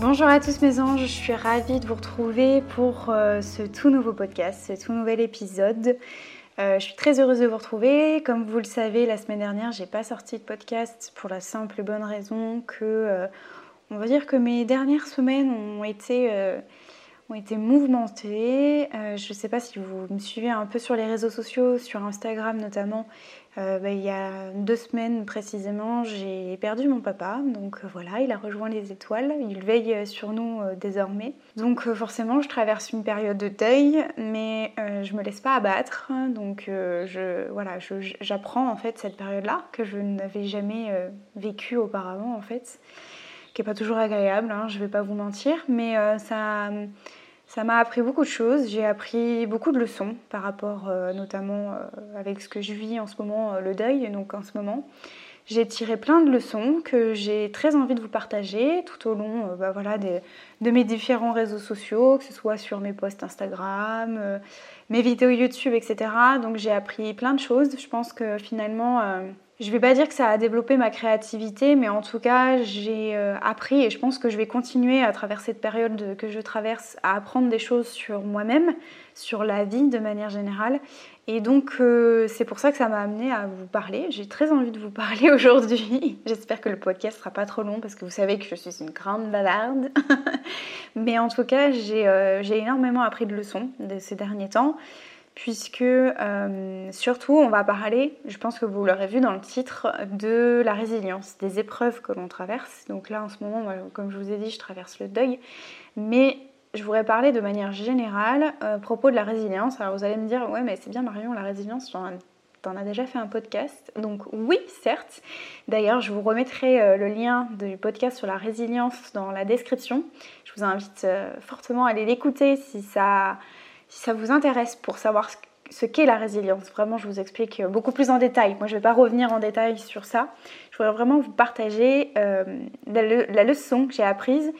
Bonjour à tous mes anges, je suis ravie de vous retrouver pour euh, ce tout nouveau podcast, ce tout nouvel épisode. Euh, je suis très heureuse de vous retrouver. Comme vous le savez, la semaine dernière, j'ai pas sorti de podcast pour la simple et bonne raison que, euh, on va dire que mes dernières semaines ont été ont été mouvementées. Je ne sais pas si vous me suivez un peu sur les réseaux sociaux, sur Instagram notamment. Euh, bah, il y a deux semaines précisément, j'ai perdu mon papa. Donc euh, voilà, il a rejoint les étoiles. Il veille sur nous désormais. Donc forcément, je traverse une période de deuil, mais je me laisse pas abattre. Donc je, voilà, j'apprends en fait cette période-là que je n'avais jamais vécue auparavant en fait qui n'est pas toujours agréable, hein, je vais pas vous mentir, mais ça, ça m'a appris beaucoup de choses, j'ai appris beaucoup de leçons par rapport euh, notamment euh, avec ce que je vis en ce moment, euh, le deuil, donc en ce moment. J'ai tiré plein de leçons que j'ai très envie de vous partager tout au long bah, voilà, de mes différents réseaux sociaux, que ce soit sur mes posts Instagram, mes vidéos YouTube, etc. Donc j'ai appris plein de choses. Je pense que finalement je vais pas dire que ça a développé ma créativité, mais en tout cas, j'ai euh, appris et je pense que je vais continuer à travers cette période que je traverse à apprendre des choses sur moi-même, sur la vie de manière générale. Et donc, euh, c'est pour ça que ça m'a amené à vous parler. J'ai très envie de vous parler aujourd'hui. J'espère que le podcast sera pas trop long parce que vous savez que je suis une grande bavarde. mais en tout cas, euh, j'ai énormément appris de leçons ces derniers temps puisque euh, surtout on va parler, je pense que vous l'aurez vu dans le titre, de la résilience, des épreuves que l'on traverse. Donc là en ce moment, comme je vous ai dit, je traverse le deuil, mais je voudrais parler de manière générale euh, à propos de la résilience. Alors vous allez me dire, ouais mais c'est bien Marion, la résilience, t'en as déjà fait un podcast. Donc oui, certes. D'ailleurs, je vous remettrai euh, le lien du podcast sur la résilience dans la description. Je vous invite fortement à aller l'écouter si ça si ça vous intéresse pour savoir ce qu'est la résilience, vraiment je vous explique beaucoup plus en détail. Moi je ne vais pas revenir en détail sur ça. Je voudrais vraiment vous partager euh, la, leçon que j'ai apprise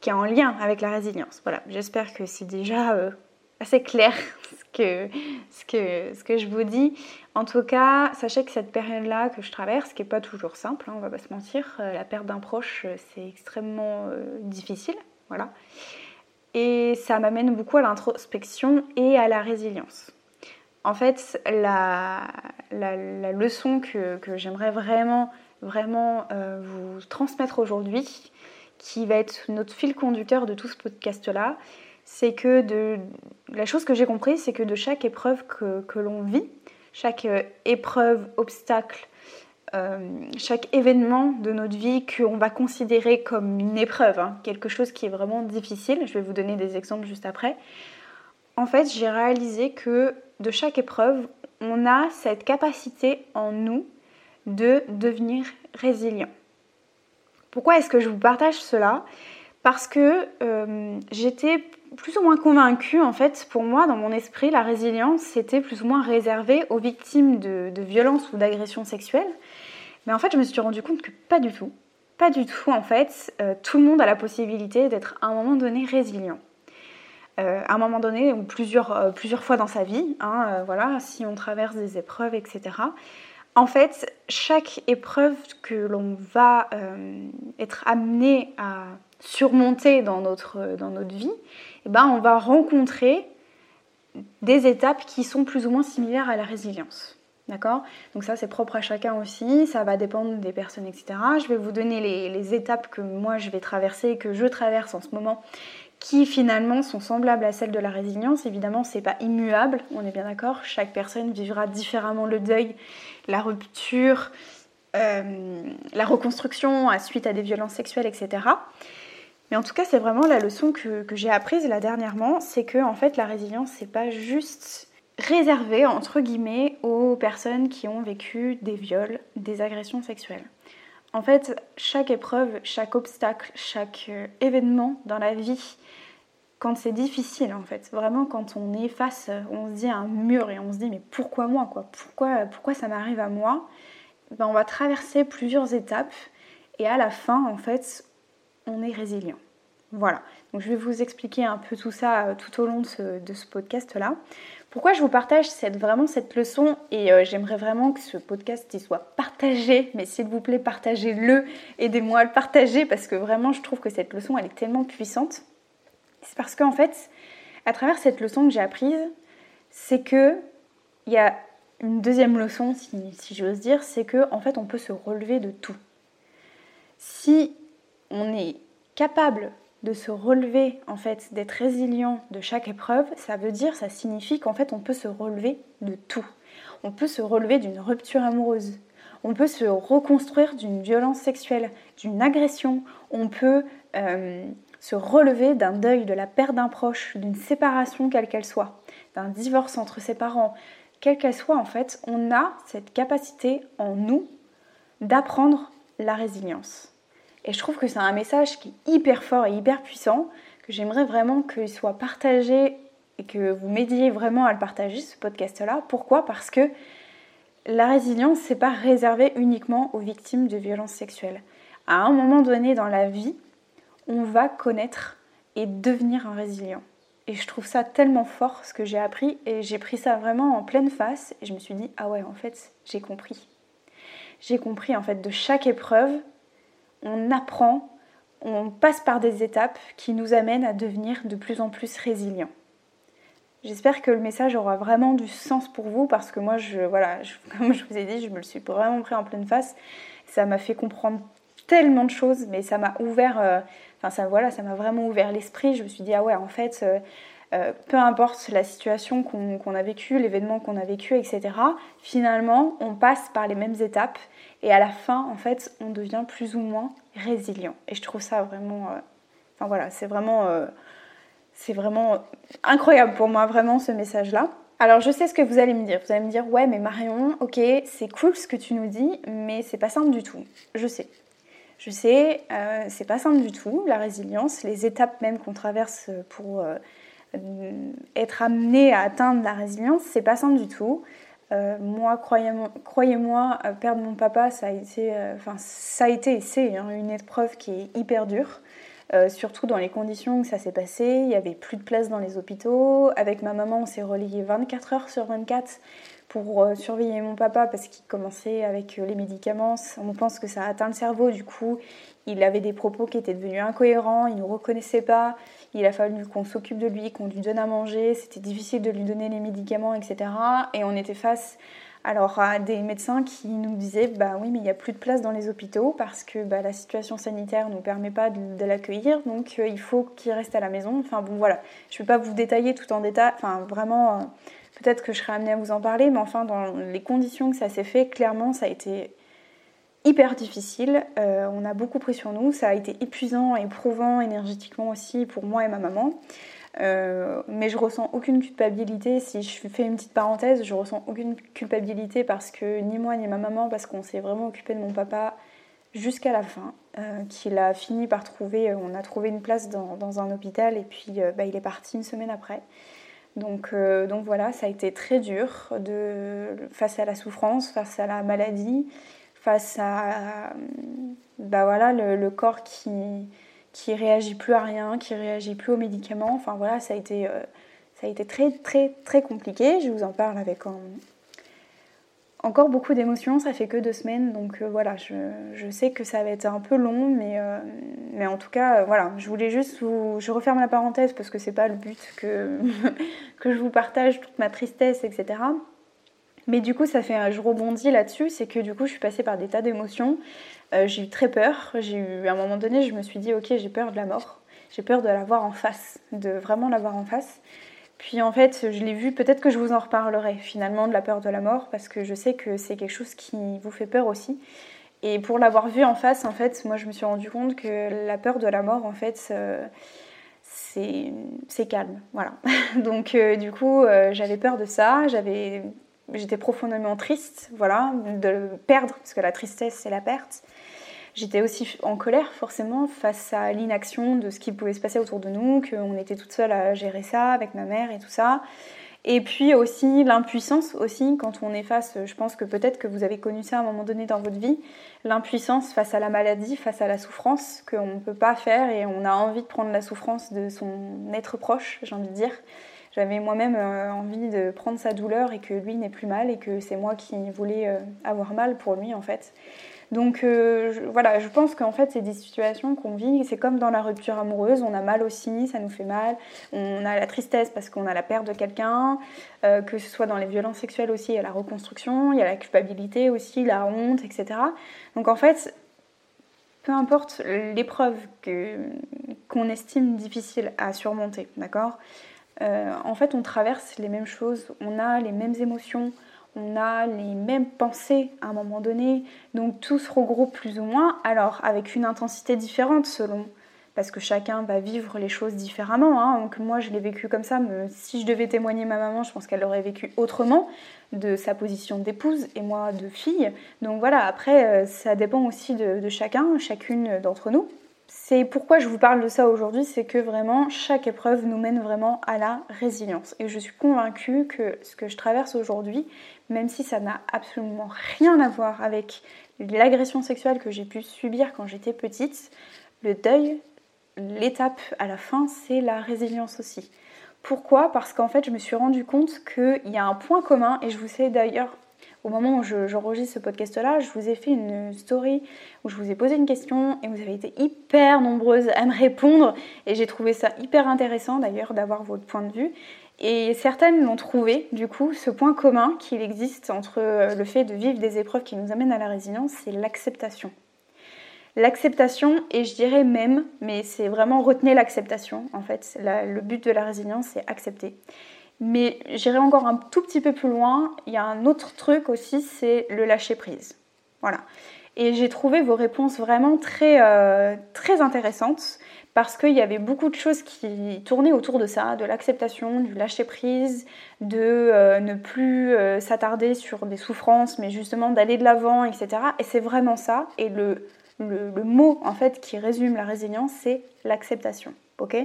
qui est en lien avec la résilience. Voilà, j'espère que c'est déjà euh, assez clair ce que, ce, que, ce que je vous dis. En tout cas, sachez que cette période-là que je traverse, qui n'est pas toujours simple, hein, on va pas se mentir, euh, la perte d'un proche c'est extrêmement difficile. Voilà et ça m'amène beaucoup à l'introspection et à la résilience. En fait, la, leçon que, j'aimerais vraiment, vraiment euh, vous transmettre aujourd'hui, qui va être notre fil conducteur de tout ce podcast-là, c'est que de, la chose que j'ai comprise, c'est que de chaque épreuve que, que l'on vit, chaque euh, épreuve, obstacle, euh, chaque événement de notre vie qu'on va considérer comme une épreuve, hein, quelque chose qui est vraiment difficile, je vais vous donner des exemples juste après, en fait j'ai réalisé que de chaque épreuve, on a cette capacité en nous de devenir résilient. Pourquoi est-ce que je vous partage cela? Parce que euh, j'étais plus ou moins convaincue, en fait, pour moi, dans mon esprit, la résilience, c'était plus ou moins réservé aux victimes de, de violences ou d'agressions sexuelles. Mais en fait, je me suis rendu compte que pas du tout. Pas du tout, en fait. Euh, tout le monde a la possibilité d'être à un moment donné résilient. Euh, à un moment donné, ou plusieurs, plusieurs fois dans sa vie, hein, voilà, si on traverse des épreuves, etc. En fait, chaque épreuve que l'on va être amené à surmonter dans notre, vie, eh ben, on va rencontrer des étapes qui sont plus ou moins similaires à la résilience. D'accord? Donc ça c'est propre à chacun aussi, ça va dépendre des personnes, etc. Je vais vous donner les, étapes que moi je vais traverser, que je traverse en ce moment, qui finalement sont semblables à celles de la résilience. Évidemment, c'est pas immuable, on est bien d'accord. Chaque personne vivra différemment le deuil, la rupture, euh, la reconstruction à suite à des violences sexuelles, etc. Mais en tout cas, c'est vraiment la leçon que, j'ai apprise là dernièrement, c'est que en fait la résilience, c'est pas juste réservé entre guillemets aux personnes qui ont vécu des viols, des agressions sexuelles. En fait, chaque épreuve, chaque obstacle, chaque euh, événement dans la vie, quand c'est difficile en fait, vraiment quand on est face, euh, on se dit un mur et on se dit mais pourquoi moi quoi? Pourquoi, pourquoi ça m'arrive à moi? Ben, On va traverser plusieurs étapes et à la fin en fait on est résilient. Voilà, donc je vais vous expliquer un peu tout ça euh, tout au long de ce, podcast-là. Pourquoi je vous partage cette, vraiment cette leçon et euh, j'aimerais vraiment que ce podcast il soit partagé, mais s'il vous plaît partagez-le, aidez-moi à le partager parce que vraiment je trouve que cette leçon elle est tellement puissante. C'est parce qu'en fait, à travers cette leçon que j'ai apprise, c'est que il y a une deuxième leçon, si, si j'ose dire, c'est que en fait on peut se relever de tout. Si on est capable de se relever, en fait, d'être résilient de chaque épreuve, ça veut dire, ça signifie qu'en fait, on peut se relever de tout. On peut se relever d'une rupture amoureuse. On peut se reconstruire d'une violence sexuelle, d'une agression. On peut euh, se relever d'un deuil, de la perte d'un proche, d'une séparation quelle qu'elle soit, d'un divorce entre ses parents. Quelle qu'elle soit, en fait, on a cette capacité en nous d'apprendre la résilience. Et je trouve que c'est un message qui est hyper fort et hyper puissant, que j'aimerais vraiment qu'il soit partagé et que vous m'aidiez vraiment à le partager, ce podcast-là. Pourquoi? Parce que la résilience, c'est pas réservé uniquement aux victimes de violences sexuelles. À un moment donné dans la vie, on va connaître et devenir un résilient. Et je trouve ça tellement fort ce que j'ai appris et j'ai pris ça vraiment en pleine face et je me suis dit ah ouais en fait j'ai compris. J'ai compris en fait de chaque épreuve on apprend, on passe par des étapes qui nous amènent à devenir de plus en plus résilients. J'espère que le message aura vraiment du sens pour vous parce que moi, je, voilà, comme je vous ai dit, je me le suis vraiment pris en pleine face. Ça m'a fait comprendre tellement de choses, mais ça m'a ouvert, euh, enfin ça, voilà, ça m'a vraiment ouvert l'esprit. Je me suis dit ah ouais, en fait, euh, euh, peu importe la situation qu'on a vécue, l'événement qu'on a vécu, etc. Finalement, on passe par les mêmes étapes et à la fin, en fait, on devient plus ou moins résilient. Et je trouve ça vraiment, euh, enfin voilà, c'est vraiment, euh, c'est vraiment incroyable pour moi, vraiment ce message-là. Alors je sais ce que vous allez me dire. Vous allez me dire ouais mais Marion, ok c'est cool ce que tu nous dis, mais c'est pas simple du tout. Je sais. Je sais, c'est pas simple du tout, la résilience, les étapes même qu'on traverse pour être amené à atteindre la résilience, c'est pas simple du tout. Euh, moi, croyez-moi, euh, perdre mon papa, ça a été, euh, enfin, ça a été c'est hein, une épreuve qui est hyper dure. surtout dans les conditions où ça s'est passé, il n'y avait plus de place dans les hôpitaux. Avec ma maman, on s'est relié 24 heures sur 24 pour surveiller mon papa parce qu'il commençait avec les médicaments. On pense que ça a atteint le cerveau, du coup, il avait des propos qui étaient devenus incohérents, il ne nous reconnaissait pas, il a fallu qu'on s'occupe de lui, qu'on lui donne à manger, c'était difficile de lui donner les médicaments, etc. Et on était face alors à des médecins qui nous disaient bah oui mais il n'y a plus de place dans les hôpitaux parce que bah, la situation sanitaire ne nous permet pas de, l'accueillir donc euh, il faut qu'il reste à la maison. Enfin bon voilà, je ne vais pas vous détailler tout en détail, enfin vraiment euh, peut-être que je serai amenée à vous en parler mais enfin dans les conditions que ça s'est fait clairement ça a été hyper difficile. Euh, on a beaucoup pris sur nous. Ça a été épuisant, éprouvant énergétiquement aussi pour moi et ma maman. Euh, mais je ressens aucune culpabilité. Si je fais une petite parenthèse, je ressens aucune culpabilité parce que ni moi ni ma maman, parce qu'on s'est vraiment occupé de mon papa jusqu'à la fin, euh, qu'il a fini par trouver, on a trouvé une place dans, un hôpital et puis bah, il est parti une semaine après. Donc, donc voilà, ça a été très dur face à la souffrance, face à la maladie face à bah voilà, le, corps qui, qui réagit plus à rien, qui réagit plus aux médicaments. Enfin voilà, ça a été, euh, ça a été très très très compliqué. Je vous en parle avec encore beaucoup d'émotions. Ça fait que deux semaines, donc euh, voilà, je, sais que ça va être un peu long, mais, euh, en tout cas, voilà, je voulais juste vous... Je referme la parenthèse parce que c'est pas le but que, que je vous partage toute ma tristesse, etc. Mais du coup, ça fait, je rebondis là-dessus, c'est que du coup, je suis passée par des tas d'émotions. Euh, j'ai eu très peur. J'ai eu, à un moment donné, je me suis dit, ok, j'ai peur de la mort. J'ai peur de la voir en face, de vraiment la voir en face. Puis en fait, je l'ai vu, peut-être que je vous en reparlerai finalement de la peur de la mort, parce que je sais que c'est quelque chose qui vous fait peur aussi. Et pour l'avoir vu en face, en fait, moi je me suis rendu compte que la peur de la mort, en fait, euh, c'est calme. Voilà. Donc euh, du coup, j'avais peur de ça, j'étais profondément triste, voilà, de perdre, parce que la tristesse, c'est la perte. J'étais aussi en colère, forcément, face à l'inaction de ce qui pouvait se passer autour de nous, qu'on était toute seule à gérer ça avec ma mère et tout ça. Et puis aussi l'impuissance aussi quand on est face, je pense que peut-être que vous avez connu ça à un moment donné dans votre vie, l'impuissance face à la maladie, face à la souffrance qu'on ne peut pas faire et on a envie de prendre la souffrance de son être proche, j'ai envie de dire. J'avais moi-même euh, envie de prendre sa douleur et que lui n'ait plus mal et que c'est moi qui voulais euh, avoir mal pour lui en fait. Donc euh, voilà, je pense qu'en fait c'est des situations qu'on vit, c'est comme dans la rupture amoureuse, on a mal aussi, ça nous fait mal, on a la tristesse parce qu'on a la perte de quelqu'un, euh, que ce soit dans les violences sexuelles aussi, il y a la reconstruction, il y a la culpabilité aussi, la honte, etc. Donc en fait, peu importe l'épreuve qu'on estime difficile à surmonter, d'accord? Euh, En fait, on traverse les mêmes choses, on a les mêmes émotions, on a les mêmes pensées à un moment donné, donc tout se regroupe plus ou moins, alors avec une intensité différente selon, parce que chacun va vivre les choses différemment. Hein. Donc moi je l'ai vécu comme ça, mais si je devais témoigner ma maman, je pense qu'elle aurait vécu autrement de sa position d'épouse et moi de fille. Donc voilà, après euh, ça dépend aussi de chacun, chacune d'entre nous. C'est pourquoi je vous parle de ça aujourd'hui, c'est que vraiment chaque épreuve nous mène vraiment à la résilience. Et je suis convaincue que ce que je traverse aujourd'hui, même si ça n'a absolument rien à voir avec l'agression sexuelle que j'ai pu subir quand j'étais petite, le deuil, l'étape à la fin, c'est la résilience aussi. Pourquoi? Parce qu'en fait, je me suis rendu compte qu'il y a un point commun, et je vous sais d'ailleurs au moment où j'enregistre ce podcast-là, je vous ai fait une story où je vous ai posé une question et vous avez été hyper nombreuses à me répondre et j'ai trouvé ça hyper intéressant d'ailleurs d'avoir votre point de vue. Et certaines l'ont trouvé, du coup, ce point commun qu'il existe entre le fait de vivre des épreuves qui nous amènent à la résilience, c'est l'acceptation. L'acceptation, et je dirais même, mais c'est vraiment retenez l'acceptation, en fait. le but de la résilience, c'est accepter. Mais j'irai encore un tout petit peu plus loin. Il y a un autre truc aussi, c'est le lâcher prise. Voilà. Et j'ai trouvé vos réponses vraiment très, euh, très intéressantes parce qu'il y avait beaucoup de choses qui tournaient autour de ça, de l'acceptation, du lâcher prise, de euh, ne plus euh, s'attarder sur des souffrances, mais justement d'aller de l'avant, etc. Et c'est vraiment ça. Et le, le, le, mot en fait qui résume la résilience, c'est l'acceptation. ok?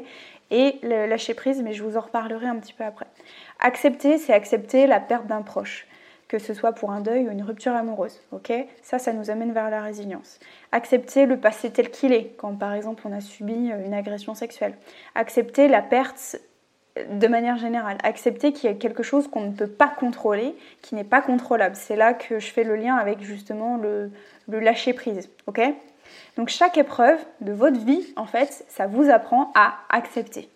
Et le lâcher prise, mais je vous en reparlerai un petit peu après. Accepter, c'est accepter la perte d'un proche, que ce soit pour un deuil ou une rupture amoureuse. ok? Ça, ça nous amène vers la résilience. Accepter le passé tel qu'il est, quand par exemple on a subi euh, une agression sexuelle. Accepter la perte de manière générale. Accepter qu'il y a quelque chose qu'on ne peut pas contrôler, qui n'est pas contrôlable. C'est là que je fais le lien avec justement le, le lâcher prise. ok? Donc chaque épreuve de votre vie, en fait, ça vous apprend à accepter.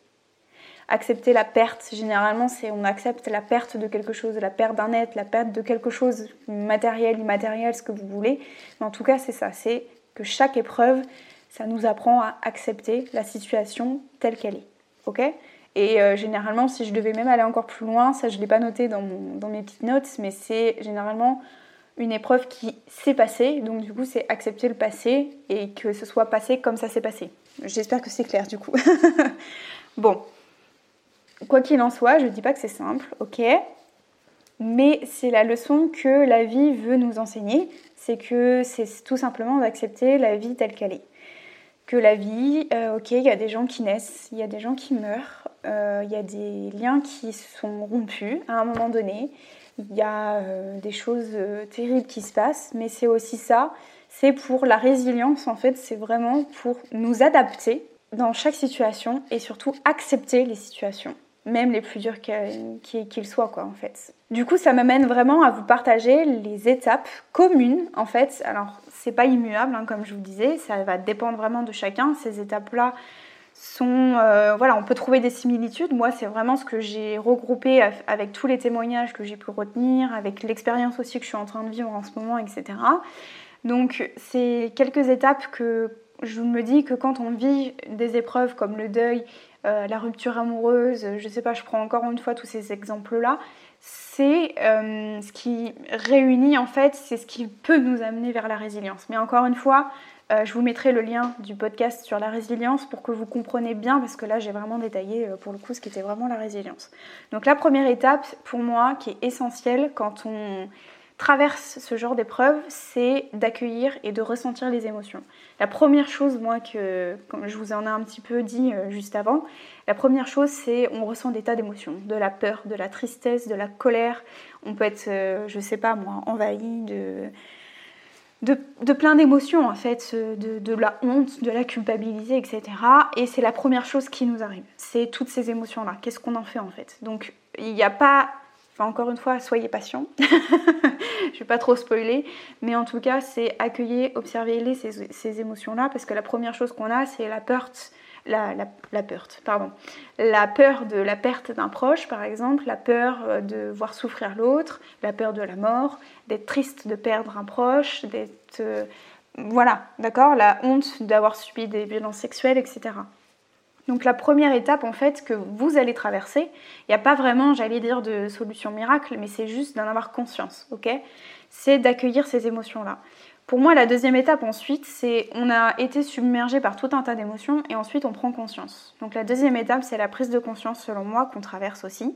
Accepter la perte, généralement, c'est on accepte la perte de quelque chose, la perte d'un être, la perte de quelque chose, matériel, immatériel, ce que vous voulez. Mais en tout cas, c'est ça, c'est que chaque épreuve, ça nous apprend à accepter la situation telle qu'elle est. Ok? Et euh, généralement, si je devais même aller encore plus loin, ça je ne l'ai pas noté dans, dans mes petites notes, mais c'est généralement une épreuve qui s'est passée, donc du coup c'est accepter le passé et que ce soit passé comme ça s'est passé. J'espère que c'est clair du coup. bon, quoi qu'il en soit, je ne dis pas que c'est simple, ok, mais c'est la leçon que la vie veut nous enseigner, c'est que c'est tout simplement d'accepter la vie telle qu'elle est. Que la vie, euh, ok, il y a des gens qui naissent, il y a des gens qui meurent, euh, il y a des liens qui sont rompus à un moment donné, il y a euh, des choses euh, terribles qui se passent, mais c'est aussi ça, c'est pour la résilience en fait, c'est vraiment pour nous adapter dans chaque situation et surtout accepter les situations, même les plus dures qu'ils soient quoi en fait. Du coup, ça m'amène vraiment à vous partager les étapes communes en fait. Alors, c'est pas immuable hein, comme je vous disais, ça va dépendre vraiment de chacun. Ces étapes-là, sont, euh, voilà, on peut trouver des similitudes. Moi, c'est vraiment ce que j'ai regroupé avec tous les témoignages que j'ai pu retenir, avec l'expérience aussi que je suis en train de vivre en ce moment, etc. Donc, c'est quelques étapes que je me dis que quand on vit des épreuves comme le deuil, euh, la rupture amoureuse, je sais pas, je prends encore une fois tous ces exemples-là, c'est euh, ce qui réunit en fait, c'est ce qui peut nous amener vers la résilience. Mais encore une fois, euh, je vous mettrai le lien du podcast sur la résilience pour que vous compreniez bien, parce que là j'ai vraiment détaillé euh, pour le coup ce qui était vraiment la résilience. Donc la première étape pour moi qui est essentielle quand on traverse ce genre d'épreuve, c'est d'accueillir et de ressentir les émotions. La première chose, moi, que je vous en ai un petit peu dit euh, juste avant, la première chose, c'est on ressent des tas d'émotions, de la peur, de la tristesse, de la colère. On peut être, je sais pas moi, envahi de de, plein d'émotions en fait, de, la honte, de la culpabilité, etc. Et c'est la première chose qui nous arrive, c'est toutes ces émotions-là. Qu'est-ce qu'on en fait en fait? Donc il n'y a pas, enfin encore une fois, soyez patient. Je vais pas trop spoiler, mais en tout cas c'est accueillir, observer les, ces, ces émotions-là, parce que la première chose qu'on a, c'est la peur la, la, peur, pardon. La peur de la perte d'un proche, par exemple, la peur euh, de voir souffrir l'autre, la peur de la mort, d'être triste de perdre un proche, d'être... Euh, voilà, d'accord? La honte d'avoir subi des violences sexuelles, etc. Donc la première étape en fait que vous allez traverser, il n'y a pas vraiment, j'allais dire, de solution miracle, mais c'est juste d'en avoir conscience, ok? C'est d'accueillir ces émotions-là. Pour moi, la deuxième étape ensuite, c'est on a été submergé par tout un tas d'émotions et ensuite on prend conscience. Donc la deuxième étape, c'est la prise de conscience selon moi qu'on traverse aussi.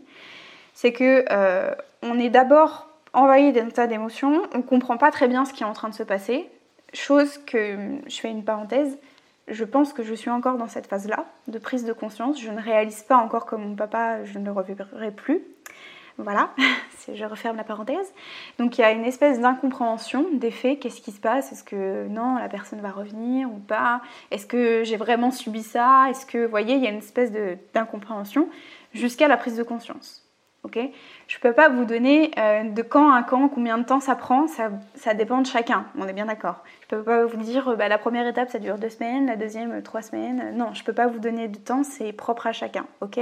C'est que euh, on est d'abord envahi d'un tas d'émotions, on comprend pas très bien ce qui est en train de se passer. Chose que je fais une parenthèse, je pense que je suis encore dans cette phase-là de prise de conscience. Je ne réalise pas encore comme mon papa, je ne le reverrai plus. Voilà, je referme la parenthèse. Donc il y a une espèce d'incompréhension des faits, qu'est-ce qui se passe? Est-ce que non, la personne va revenir ou pas? Est-ce que j'ai vraiment subi ça? Est-ce que, vous voyez, il y a une espèce d'incompréhension jusqu'à la prise de conscience. Ok? Je ne peux pas vous donner euh, de quand à quand, combien de temps ça prend, ça, dépend de chacun, on est bien d'accord. Je ne peux pas vous dire, bah, la première étape ça dure deux semaines, la deuxième trois semaines. Non, je ne peux pas vous donner de temps, c'est propre à chacun. Ok?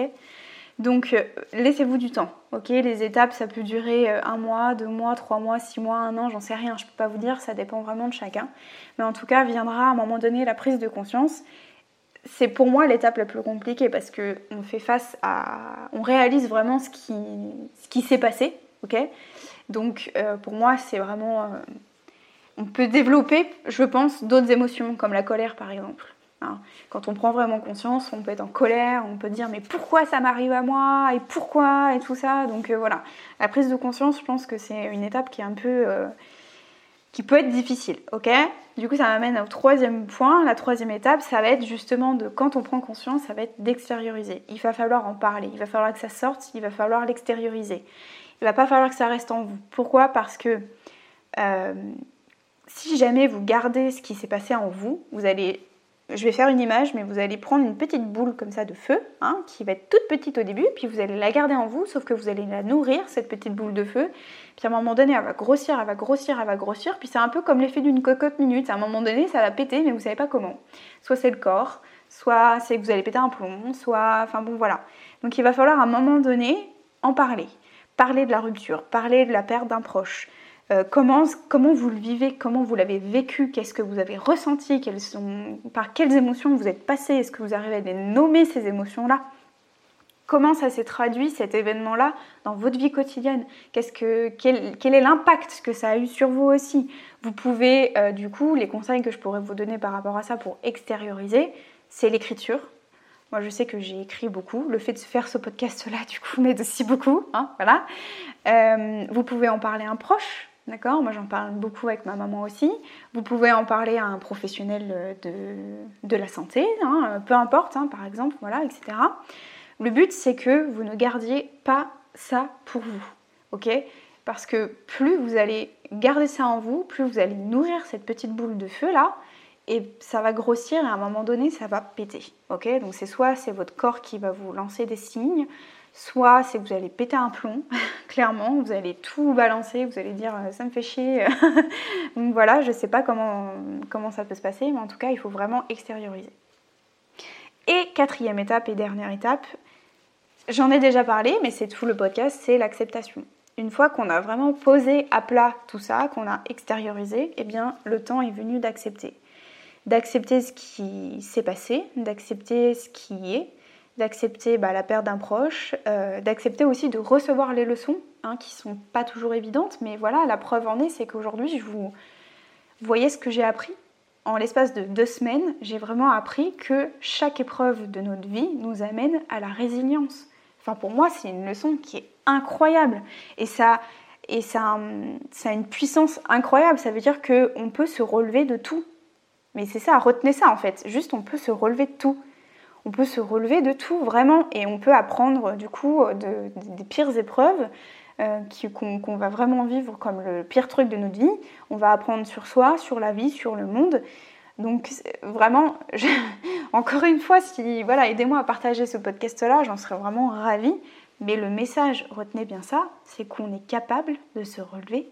Donc euh, laissez-vous du temps, ok? Les étapes, ça peut durer euh, un mois, deux mois, trois mois, six mois, un an, j'en sais rien, je peux pas vous dire, ça dépend vraiment de chacun. Mais en tout cas, viendra à un moment donné la prise de conscience. C'est pour moi l'étape la plus compliquée parce que on fait face à, on réalise vraiment ce qui, ce qui s'est passé, ok? Donc euh, pour moi, c'est vraiment, on peut développer, je pense, d'autres émotions comme la colère par exemple. Hein. Quand on prend vraiment conscience, on peut être en colère, on peut dire mais pourquoi ça m'arrive à moi? Et pourquoi? Et tout ça. Donc euh, voilà, la prise de conscience, je pense que c'est une étape qui est un peu euh, qui peut être difficile, ok? Du coup, ça m'amène au troisième point. La troisième étape, ça va être justement de quand on prend conscience, ça va être d'extérioriser. Il va falloir en parler, il va falloir que ça sorte, il va falloir l'extérioriser. Il va pas falloir que ça reste en vous. Pourquoi? Parce que euh, si jamais vous gardez ce qui s'est passé en vous, vous allez je vais faire une image, mais vous allez prendre une petite boule comme ça de feu, hein, qui va être toute petite au début, puis vous allez la garder en vous, sauf que vous allez la nourrir, cette petite boule de feu. Puis à un moment donné, elle va grossir, elle va grossir, elle va grossir, puis c'est un peu comme l'effet d'une cocotte minute. À un moment donné, ça va péter, mais vous savez pas comment. Soit c'est le corps, soit c'est que vous allez péter un plomb, soit. Enfin bon, voilà. Donc il va falloir à un moment donné en parler. Parler de la rupture, parler de la perte d'un proche, euh, comment, vous le vivez, comment vous l'avez vécu, qu'est-ce que vous avez ressenti, par quelles émotions vous êtes passé, est-ce que vous arrivez à les nommer ces émotions-là? Comment ça s'est traduit cet événement-là dans votre vie quotidienne? Qu'est-ce que, quel, quel, est l'impact que ça a eu sur vous aussi? Vous pouvez, euh, du coup, les conseils que je pourrais vous donner par rapport à ça pour extérioriser, c'est l'écriture. Moi, je sais que j'ai écrit beaucoup. Le fait de faire ce podcast-là, du coup, m'aide aussi beaucoup. Hein, voilà. Euh, vous pouvez en parler à un proche. D'accord Moi j'en parle beaucoup avec ma maman aussi. Vous pouvez en parler à un professionnel euh, de, la santé, hein, peu importe, hein, par exemple, voilà, etc. Le but c'est que vous ne gardiez pas ça pour vous. Ok? Parce que plus vous allez garder ça en vous, plus vous allez nourrir cette petite boule de feu là, et ça va grossir et à un moment donné ça va péter. Donc c'est soit c'est votre corps qui va vous lancer des signes, Soit c'est que vous allez péter un plomb, clairement, vous allez tout balancer, vous allez dire euh, ça me fait chier. Donc voilà, je ne sais pas comment, ça peut se passer, mais en tout cas, il faut vraiment extérioriser. Et quatrième étape et dernière étape, j'en ai déjà parlé, mais c'est tout le podcast, c'est l'acceptation. Une fois qu'on a vraiment posé à plat tout ça, qu'on a extériorisé, eh bien le temps est venu d'accepter. D'accepter ce qui s'est passé, d'accepter ce qui est, d'accepter bah, la perte d'un proche, euh, d'accepter aussi de recevoir les leçons hein, qui sont pas toujours évidentes, mais voilà, la preuve en est, c'est qu'aujourd'hui, je vous... voyez ce que j'ai appris en l'espace de deux semaines, j'ai vraiment appris que chaque épreuve de notre vie nous amène à la résilience. Enfin, pour moi, c'est une leçon qui est incroyable. Et ça, et ça, ça a une puissance incroyable. Ça veut dire qu'on peut se relever de tout. Mais c'est ça, retenez ça en fait. Juste, on peut se relever de tout. On peut se relever de tout, vraiment. Et on peut apprendre, du coup, des pires épreuves euh, qu'on va vraiment vivre comme le pire truc de notre vie. On va apprendre sur soi, sur la vie, sur le monde. Donc vraiment, encore une fois, si voilà, aidez-moi à partager ce podcast-là, j'en serais vraiment ravie. Mais le message, retenez bien ça, c'est qu'on est capable de se relever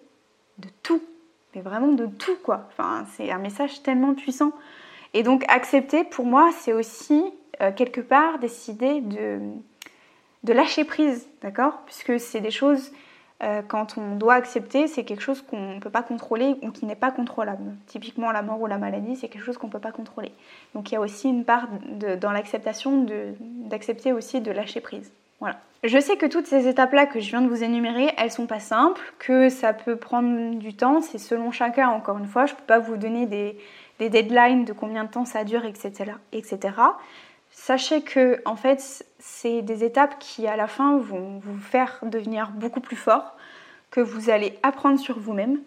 de tout, mais vraiment de tout quoi. Enfin, c'est un message tellement puissant. Et donc accepter, pour moi, c'est aussi euh, quelque part décider de, de lâcher prise, d'accord? Puisque c'est des choses, euh, quand on doit accepter, c'est quelque chose qu'on ne peut pas contrôler ou qui n'est pas contrôlable. Typiquement, la mort ou la maladie, c'est quelque chose qu'on ne peut pas contrôler. Donc il y a aussi une part dans l'acceptation d'accepter aussi de lâcher prise. Voilà. Je sais que toutes ces étapes-là que je viens de vous énumérer, elles sont pas simples, que ça peut prendre du temps, c'est selon chacun, encore une fois, je peux pas vous donner des, des deadlines de combien de temps ça dure, etc. etc. Sachez que en fait, c'est des étapes qui à la fin vont vous faire devenir beaucoup plus fort, que vous allez apprendre sur vous-même,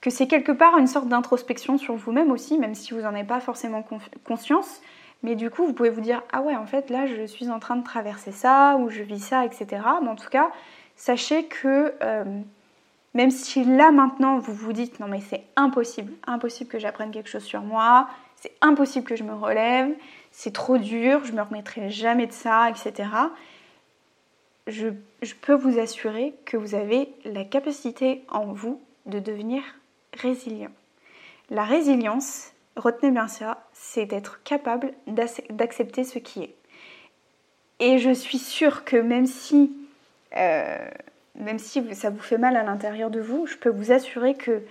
que c'est quelque part une sorte d'introspection sur vous-même aussi, même si vous n'en avez pas forcément conscience. Mais du coup, vous pouvez vous dire ah ouais, en fait là, je suis en train de traverser ça ou je vis ça, etc. Mais en tout cas, sachez que euh, même si là maintenant vous vous dites non mais c'est impossible, impossible que j'apprenne quelque chose sur moi, c'est impossible que je me relève, c'est trop dur, je me remettrai jamais de ça, etc. Je, peux vous assurer que vous avez la capacité en vous de devenir résilient. La résilience, retenez bien ça, c'est d'être capable d'accepter ce qui est. Et je suis sûre que même si, euh, même si ça vous fait mal à l'intérieur de vous, je peux vous assurer que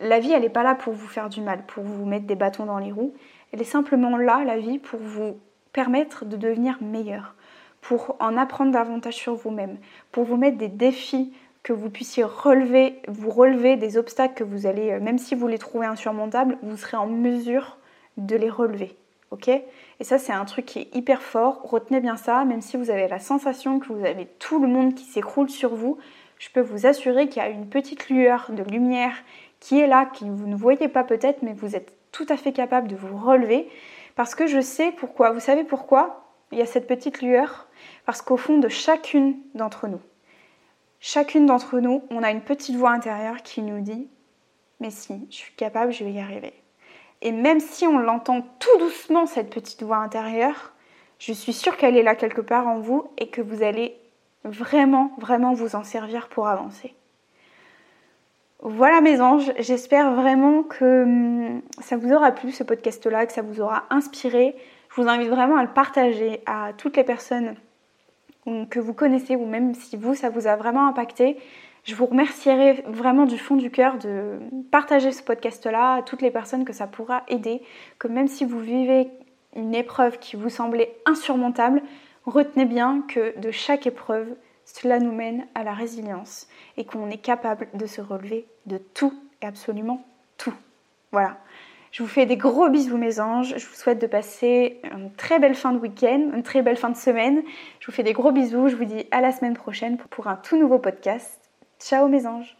la vie, elle n'est pas là pour vous faire du mal, pour vous mettre des bâtons dans les roues. Elle est simplement là, la vie, pour vous permettre de devenir meilleur, pour en apprendre davantage sur vous-même, pour vous mettre des défis que vous puissiez relever, vous relever des obstacles que vous allez, euh, même si vous les trouvez insurmontables, vous serez en mesure de les relever. Ok? Et ça, c'est un truc qui est hyper fort. Retenez bien ça, même si vous avez la sensation que vous avez tout le monde qui s'écroule sur vous, je peux vous assurer qu'il y a une petite lueur de lumière qui est là, que vous ne voyez pas peut-être, mais vous êtes tout à fait capable de vous relever. Parce que je sais pourquoi. Vous savez pourquoi il y a cette petite lueur? Parce qu'au fond de chacune d'entre nous, chacune d'entre nous, on a une petite voix intérieure qui nous dit Mais si, je suis capable, je vais y arriver. Et même si on l'entend tout doucement, cette petite voix intérieure, je suis sûre qu'elle est là quelque part en vous et que vous allez vraiment, vraiment vous en servir pour avancer. Voilà mes anges, j'espère vraiment que hum, ça vous aura plu ce podcast-là, que ça vous aura inspiré. Je vous invite vraiment à le partager à toutes les personnes que vous connaissez ou même si vous, ça vous a vraiment impacté. Je vous remercierai vraiment du fond du cœur de partager ce podcast-là à toutes les personnes que ça pourra aider, que même si vous vivez une épreuve qui vous semblait insurmontable, retenez bien que de chaque épreuve, cela nous mène à la résilience et qu'on est capable de se relever de tout et absolument tout. Voilà. Je vous fais des gros bisous mes anges. Je vous souhaite de passer une très belle fin de week-end, une très belle fin de semaine. Je vous fais des gros bisous. Je vous dis à la semaine prochaine pour un tout nouveau podcast. Ciao mes anges